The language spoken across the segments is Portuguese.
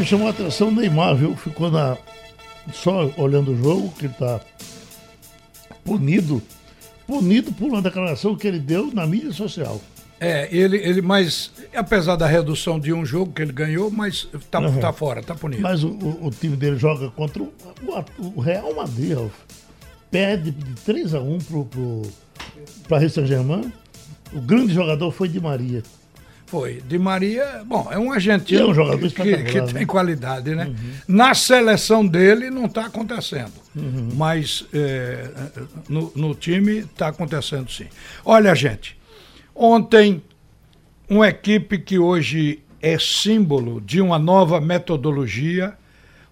Me chamou a atenção o Neymar, viu? Ficou na. Só olhando o jogo, que ele tá punido. Punido por uma declaração que ele deu na mídia social. É, ele, ele, mas apesar da redução de um jogo que ele ganhou, mas tá, uhum. tá fora, tá punido. Mas o, o, o time dele joga contra o, o Real Madrid, Ralf. Perde de 3 a 1 pro, pro, pra Saint-Germain. O grande jogador foi Di Maria. Foi. Di Maria, bom, é um argentino é um jogador que, que, tem né? qualidade, né? Uhum. Na seleção dele não está acontecendo, uhum. mas é, no, no time está acontecendo sim. Olha, gente, ontem uma equipe que hoje é símbolo de uma nova metodologia,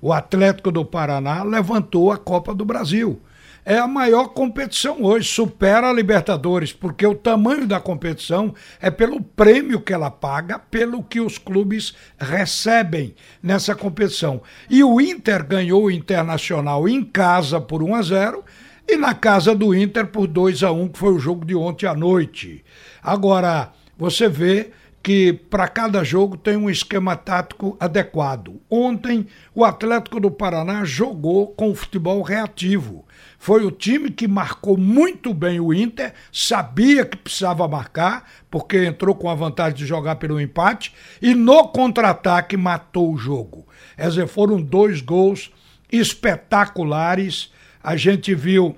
o Atlético do Paraná levantou a Copa do Brasil é a maior competição hoje, supera a Libertadores, porque o tamanho da competição é pelo prêmio que ela paga, pelo que os clubes recebem nessa competição. E o Inter ganhou o Internacional em casa por 1 a 0 e na casa do Inter por 2 a 1, que foi o jogo de ontem à noite. Agora, você vê que para cada jogo tem um esquema tático adequado. Ontem, o Atlético do Paraná jogou com o futebol reativo. Foi o time que marcou muito bem o Inter, sabia que precisava marcar, porque entrou com a vantagem de jogar pelo empate, e no contra-ataque matou o jogo. Quer dizer, foram dois gols espetaculares. A gente viu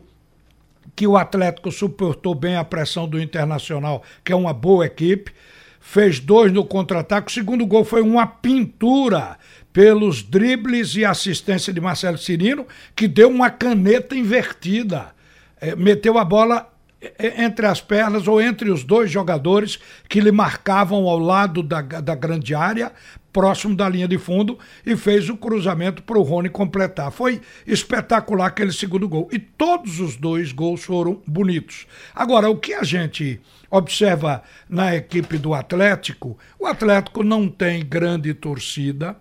que o Atlético suportou bem a pressão do Internacional, que é uma boa equipe. Fez dois no contra-ataque. O segundo gol foi uma pintura pelos dribles e assistência de Marcelo Cirino, que deu uma caneta invertida. É, meteu a bola é, é, entre as pernas ou entre os dois jogadores que lhe marcavam ao lado da, da grande área, próximo da linha de fundo, e fez o cruzamento para o Rony completar. Foi espetacular aquele segundo gol. E todos os dois gols foram bonitos. Agora, o que a gente observa na equipe do Atlético, o Atlético não tem grande torcida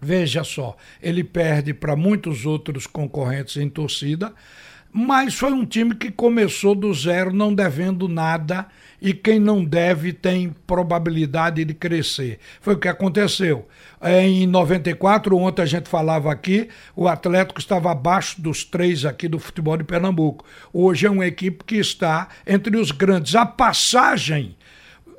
Veja só, ele perde para muitos outros concorrentes em torcida, mas foi um time que começou do zero, não devendo nada, e quem não deve tem probabilidade de crescer. Foi o que aconteceu. É, em 94, ontem a gente falava aqui, o Atlético estava abaixo dos três aqui do futebol de Pernambuco. Hoje é uma equipe que está entre os grandes. A passagem,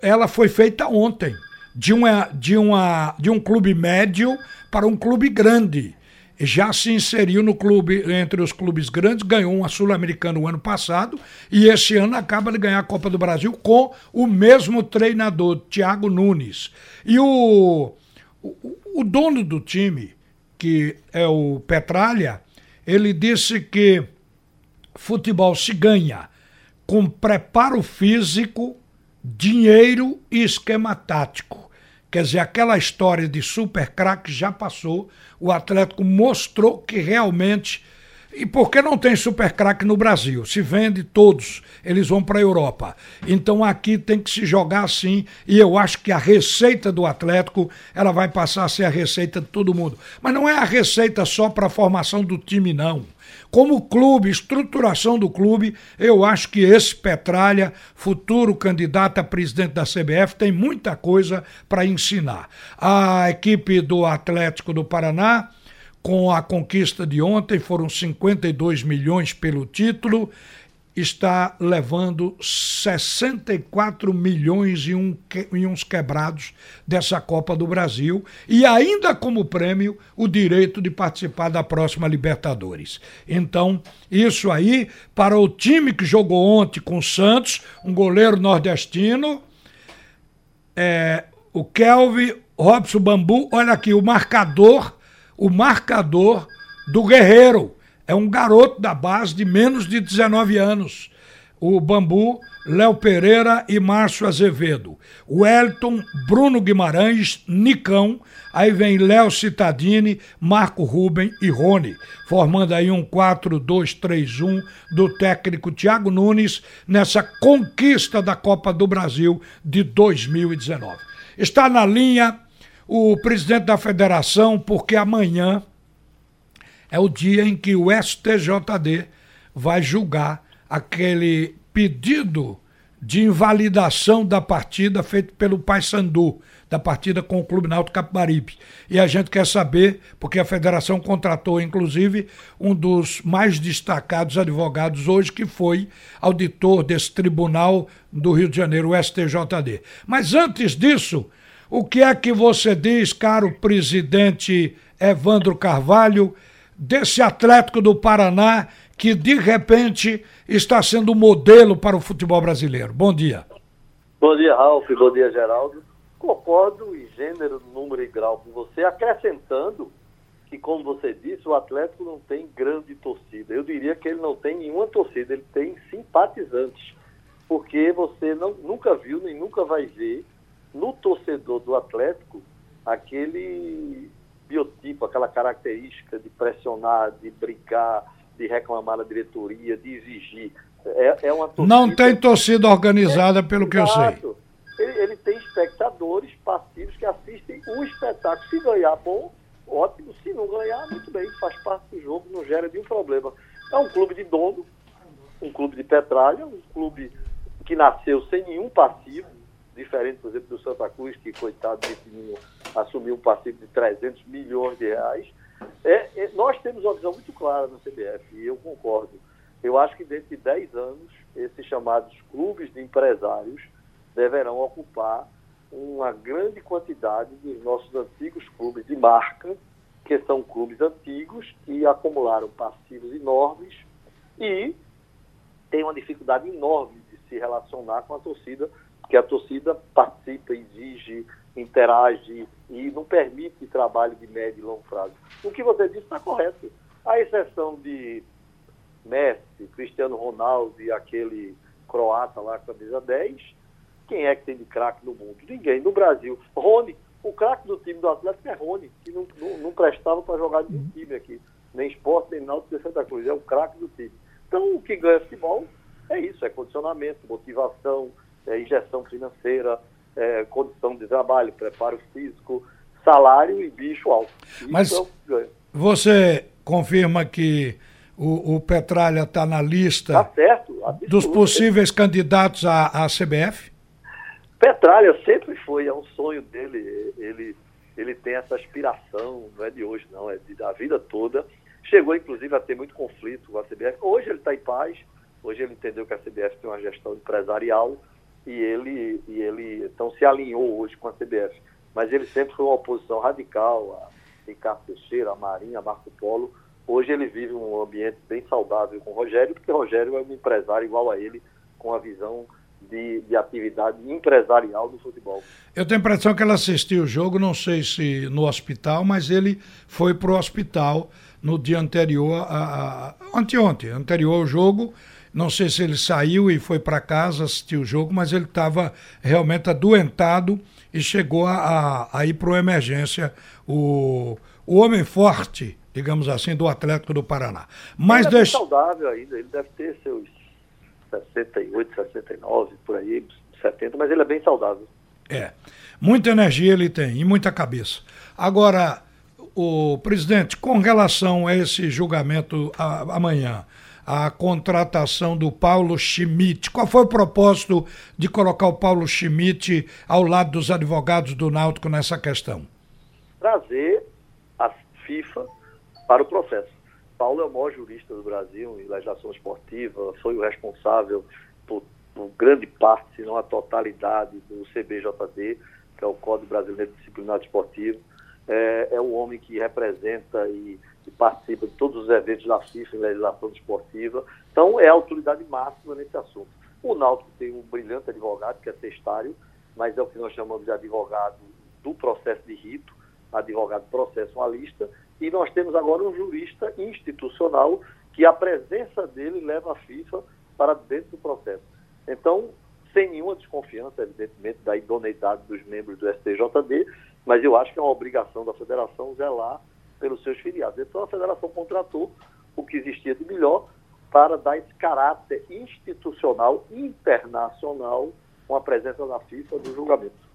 ela foi feita ontem, de, uma, de, uma, de um clube médio para um clube grande. Já se inseriu no clube, entre os clubes grandes, ganhou uma Sul-Americana o ano passado e esse ano acaba de ganhar a Copa do Brasil com o mesmo treinador, Thiago Nunes. E o, o, o dono do time, que é o Petralha, ele disse que futebol se ganha com preparo físico, dinheiro e esquema tático. Quer dizer, aquela história de super craque já passou. O Atlético mostrou que realmente. E por que não tem super craque no Brasil? Se vende todos, eles vão para a Europa. Então aqui tem que se jogar assim, e eu acho que a receita do Atlético, ela vai passar a ser a receita de todo mundo. Mas não é a receita só para a formação do time não. Como clube, estruturação do clube, eu acho que esse Petralha, futuro candidato a presidente da CBF, tem muita coisa para ensinar. A equipe do Atlético do Paraná, com a conquista de ontem, foram 52 milhões pelo título está levando 64 milhões e, um, e uns quebrados dessa Copa do Brasil e ainda como prêmio o direito de participar da próxima Libertadores. Então, isso aí para o time que jogou ontem com o Santos, um goleiro nordestino, é, o Kelvin Robson Bambu, olha aqui o marcador, o marcador do Guerreiro é um garoto da base de menos de 19 anos. O Bambu, Léo Pereira e Márcio Azevedo. O Elton, Bruno Guimarães, Nicão. Aí vem Léo Citadini, Marco Ruben e Rony, formando aí um 4-2-3-1 do técnico Thiago Nunes nessa conquista da Copa do Brasil de 2019. Está na linha o presidente da federação, porque amanhã é o dia em que o STJD vai julgar aquele pedido de invalidação da partida feito pelo Paysandu da partida com o Clube Náutico Capibaribe. E a gente quer saber, porque a federação contratou, inclusive, um dos mais destacados advogados hoje, que foi auditor desse tribunal do Rio de Janeiro, o STJD. Mas antes disso, o que é que você diz, caro presidente Evandro Carvalho, desse Atlético do Paraná que de repente está sendo modelo para o futebol brasileiro? Bom dia. Bom dia, Ralf. Bom dia, Geraldo. Concordo em gênero, número e grau com você, acrescentando que, como você disse, o Atlético não tem grande torcida. Eu diria que ele não tem nenhuma torcida, ele tem simpatizantes. Porque você não, nunca viu nem nunca vai ver no torcedor do Atlético aquele biotipo, aquela característica de pressionar, de brigar, de reclamar da diretoria, de exigir. É, é uma torcida... Não tem torcida organizada, é, pelo que eu sei. Ele, ele, tem espectadores passivos que assistem o espetáculo. Se ganhar, bom, ótimo. Se não ganhar, muito bem, faz parte do jogo, não gera nenhum problema. É um clube de dono, um clube de petralha, um clube que nasceu sem nenhum passivo, diferente, por exemplo, do Santa Cruz, que, coitado assumiu um passivo de 300 milhões de reais. É, é, nós temos uma visão muito clara na CBF, e eu concordo. Eu acho que dentro de 10 anos, esses chamados clubes de empresários deverão ocupar uma grande quantidade dos nossos antigos clubes de marca, que são clubes antigos que acumularam passivos enormes e têm uma dificuldade enorme de se relacionar com a torcida que a torcida participa, exige, interage e não permite trabalho de médio e longo prazo. O que você disse está correto. A exceção de Messi, Cristiano Ronaldo e aquele croata lá, camisa 10, quem é que tem de craque no mundo? Ninguém. No Brasil, Rony, o craque do time do Atlético é Rony, que não, não, não prestava para jogar de time aqui. Nem esporte, nem náutico de Santa Cruz. É o craque do time. Então, o que ganha futebol é isso, é condicionamento, motivação, é, injeção financeira, é, condição de trabalho, preparo físico, salário e bicho alto. Mas é você confirma que o, o Petralha está na lista tá certo, dos possíveis candidatos à, à CBF? Petralha sempre foi, é um sonho dele, ele, ele tem essa aspiração, não é de hoje não, é de, da vida toda. Chegou inclusive a ter muito conflito com a CBF. Hoje ele está em paz, hoje ele entendeu que a CBF tem uma gestão empresarial, e ele, e ele então se alinhou hoje com a CBF. Mas ele sempre foi uma oposição radical a Ricardo Teixeira, a Marinha, a Marco Polo. Hoje ele vive um ambiente bem saudável com o Rogério, porque o Rogério é um empresário igual a ele, com a visão de, de, atividade empresarial do futebol. Eu tenho a impressão que ela assistiu o jogo, não sei se no hospital, mas ele foi para o hospital no dia anterior, a, a, anteontem, anterior ao jogo, não sei se ele saiu e foi para casa assistir o jogo, mas ele estava realmente adoentado e chegou a, a, ir para uma emergência. O, o homem forte, digamos assim, do Atlético do Paraná. Mas ele deixa... saudável ainda, ele deve ter seus 68, 69, por aí, 70, mas ele é bem saudável. É. Muita energia ele tem e muita cabeça. Agora, o presidente, com relação a esse julgamento a, amanhã, a contratação do Paulo Schmidt. Qual foi o propósito de colocar o Paulo Schmidt ao lado dos advogados do Náutico nessa questão? Trazer a FIFA para o processo. Paulo é o maior jurista do Brasil em legislação esportiva, foi o responsável por, por grande parte, se não a totalidade, do CBJD, que é o Código Brasileiro Disciplinar Esportivo. É, é o homem que representa e que participa de todos os eventos da FIFA em legislação esportiva. Então, é a autoridade máxima nesse assunto. O Náutico tem um brilhante advogado, que é testário, mas é o que nós chamamos de advogado do processo de rito, advogado processualista, e nós temos agora um jurista institucional que a presença dele leva a FIFA para dentro do processo. Então, sem nenhuma desconfiança, evidentemente, da idoneidade dos membros do STJD, mas eu acho que é uma obrigação da federação zelar pelos seus filiados. Então a federação contratou o que existia de melhor para dar esse caráter institucional, internacional, com a presença da FIFA no julgamento.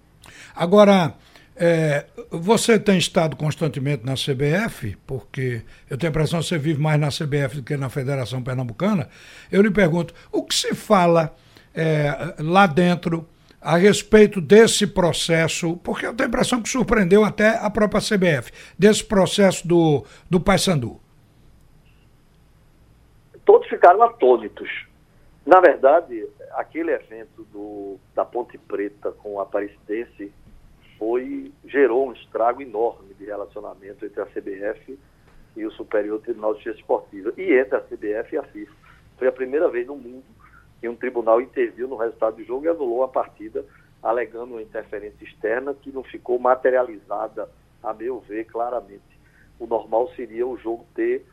Agora, é, você tem estado constantemente na CBF, porque eu tenho a impressão que você vive mais na CBF do que na Federação Pernambucana. Eu lhe pergunto, o que se fala é, lá dentro a respeito desse processo, porque eu tenho a impressão que surpreendeu até a própria CBF, desse processo do, do Paysandu. Todos ficaram atônitos. Na verdade, aquele evento do, da Ponte Preta com a Aparecidense foi, gerou um estrago enorme de relacionamento entre a CBF e o Superior Tribunal de Justiça Esportiva, e entre a CBF e a FIFA. Foi a primeira vez no mundo que um tribunal interviu no resultado do jogo e anulou a partida, alegando uma interferência externa que não ficou materializada, a meu ver, claramente. O normal seria o jogo ter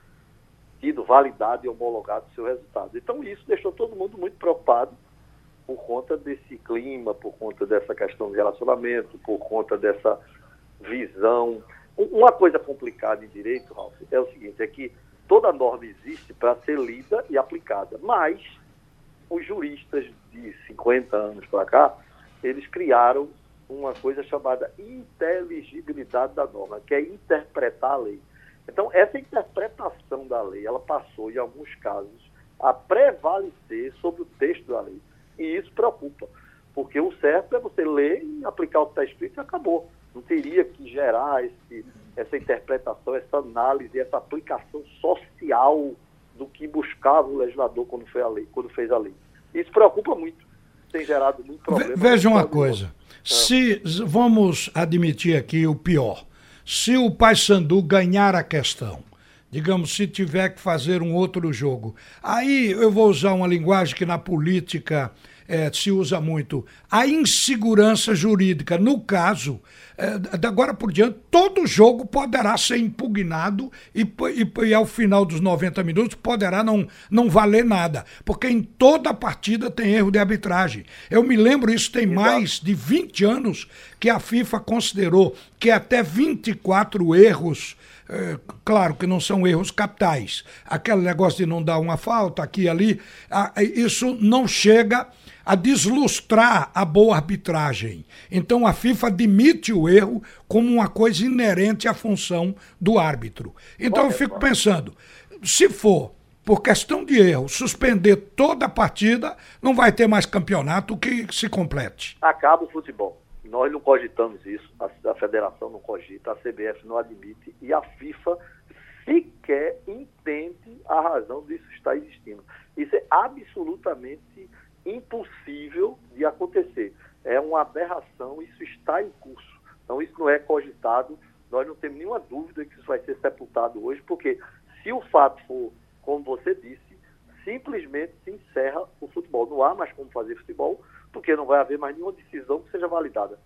tido validade e homologado seu resultado. Então isso deixou todo mundo muito preocupado por conta desse clima, por conta dessa questão de relacionamento, por conta dessa visão. Uma coisa complicada em direito, Ralf, é o seguinte, é que toda norma existe para ser lida e aplicada, mas os juristas de 50 anos para cá, eles criaram uma coisa chamada inteligibilidade da norma, que é interpretar a lei. Então, essa interpretação da lei, ela passou, em alguns casos, a prevalecer sobre o texto da lei. E isso preocupa, porque o certo é você ler e aplicar o que está escrito e acabou. Não teria que gerar esse, essa interpretação, essa análise, essa aplicação social do que buscava o legislador quando, foi a lei, quando fez a lei. Isso preocupa muito, tem gerado muito problema. Veja uma coisa, ah. se vamos admitir aqui o pior, se o Paysandu ganhar a questão, digamos, se tiver que fazer um outro jogo, aí eu vou usar uma linguagem que na política é, se usa muito, a insegurança jurídica. No caso, é, agora por diante, todo jogo poderá ser impugnado e, e, e, ao final dos 90 minutos poderá não, não valer nada, porque em toda partida tem erro de arbitragem. Eu me lembro, isso tem mais de 20 anos que a FIFA considerou que até 24 erros. É, claro que não são erros capitais. Aquele negócio de não dar uma falta aqui e ali, isso não chega a deslustrar a boa arbitragem. Então a FIFA admite o erro como uma coisa inerente à função do árbitro. Então eu fico pensando, se for por questão de erro, suspender toda a partida, não vai ter mais campeonato que se complete. Acaba o futebol. Nós não cogitamos isso, a, a federação não cogita, a CBF não admite e a FIFA sequer entende a razão disso estar existindo. Isso é absolutamente impossível de acontecer. É uma aberração, isso está em curso. Então, isso não é cogitado, nós não temos nenhuma dúvida que isso vai ser sepultado hoje, porque se o fato for, como você disse, simplesmente se encerra o futebol. Não há mais como fazer futebol, porque não vai haver mais nenhuma decisão que seja validada.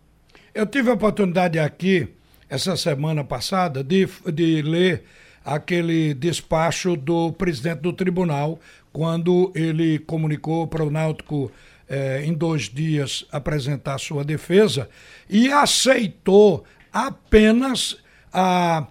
Eu tive a oportunidade aqui, essa semana passada, de, de ler aquele despacho do presidente do tribunal, quando ele comunicou para o Náutico eh, em dois dias apresentar sua defesa e aceitou apenas a,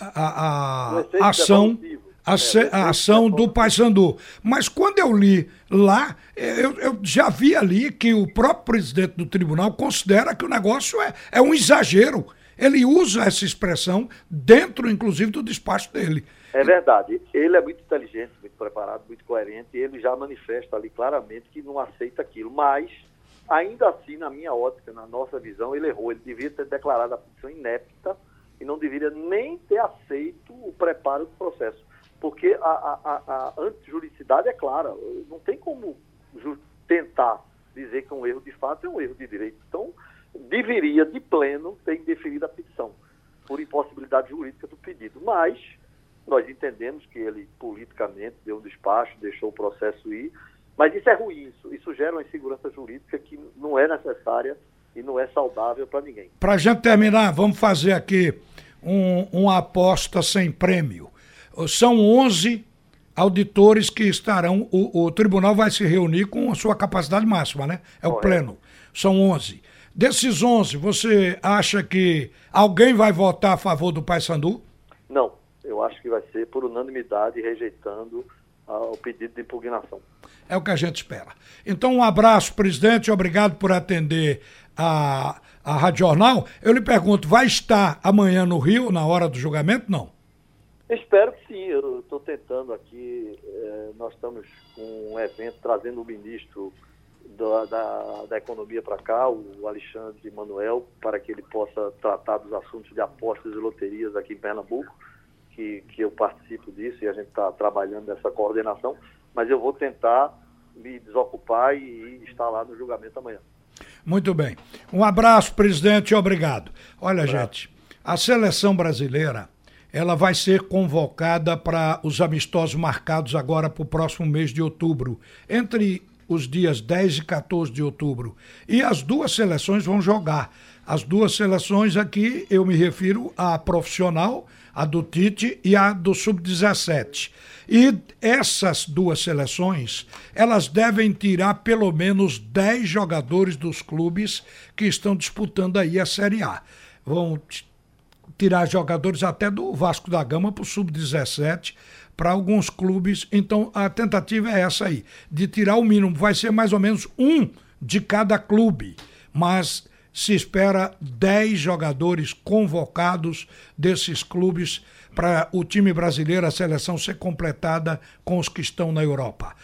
a, a, a ação. A, é, a, ação do Paysandu. Mas quando eu li lá, eu, eu, já vi ali que o próprio presidente do tribunal considera que o negócio é, é um exagero. Ele usa essa expressão dentro, inclusive, do despacho dele. É verdade. Ele é muito inteligente, muito preparado, muito coerente, e ele já manifesta ali claramente que não aceita aquilo. Mas, ainda assim, na minha ótica, na nossa visão, ele errou. Ele devia ter declarado a petição inepta e não deveria nem ter aceito o preparo do processo. Porque a, a, a antijuridicidade é clara. Não tem como tentar dizer que um erro de fato é um erro de direito. Então, deveria, de pleno, ter indeferido a petição, por impossibilidade jurídica do pedido. Mas nós entendemos que ele, politicamente, deu um despacho, deixou o processo ir, mas isso é ruim, isso, isso gera uma insegurança jurídica que não é necessária e não é saudável para ninguém. Para a gente terminar, vamos fazer aqui um, uma aposta sem prêmio. São 11 auditores que estarão, o, o tribunal vai se reunir com a sua capacidade máxima, né? É o pleno. São 11. Desses 11, você acha que alguém vai votar a favor do Paysandu? Não, eu acho que vai ser por unanimidade rejeitando uh, o pedido de impugnação. É o que a gente espera. Então, um abraço, presidente, obrigado por atender a, a Rádio Jornal. Eu lhe pergunto, vai estar amanhã no Rio, na hora do julgamento? Não. Espero que sim. Eu estou tentando aqui. Eh, nós estamos com um evento trazendo o ministro da, da, da economia para cá, o Alexandre Manuel, para que ele possa tratar dos assuntos de apostas e loterias aqui em Pernambuco, que, que eu participo disso e a gente está trabalhando nessa coordenação, mas eu vou tentar me desocupar e, e estar lá no julgamento amanhã. Muito bem. Um abraço, presidente, obrigado. Olha, gente, a seleção brasileira ela vai ser convocada para os amistosos marcados agora para o próximo mês de outubro, entre os dias 10 e 14 de outubro. E as duas seleções vão jogar. As duas seleções aqui, eu me refiro à profissional, a do Tite e a do Sub-17. E essas duas seleções, elas devem tirar pelo menos 10 jogadores dos clubes que estão disputando aí a Série A. Vão tirar jogadores até do Vasco da Gama para o Sub-17, para alguns clubes. Então a tentativa é essa aí, de tirar o mínimo. Vai ser mais ou menos um de cada clube, mas se espera 10 jogadores convocados desses clubes para o time brasileiro, a seleção ser completada com os que estão na Europa.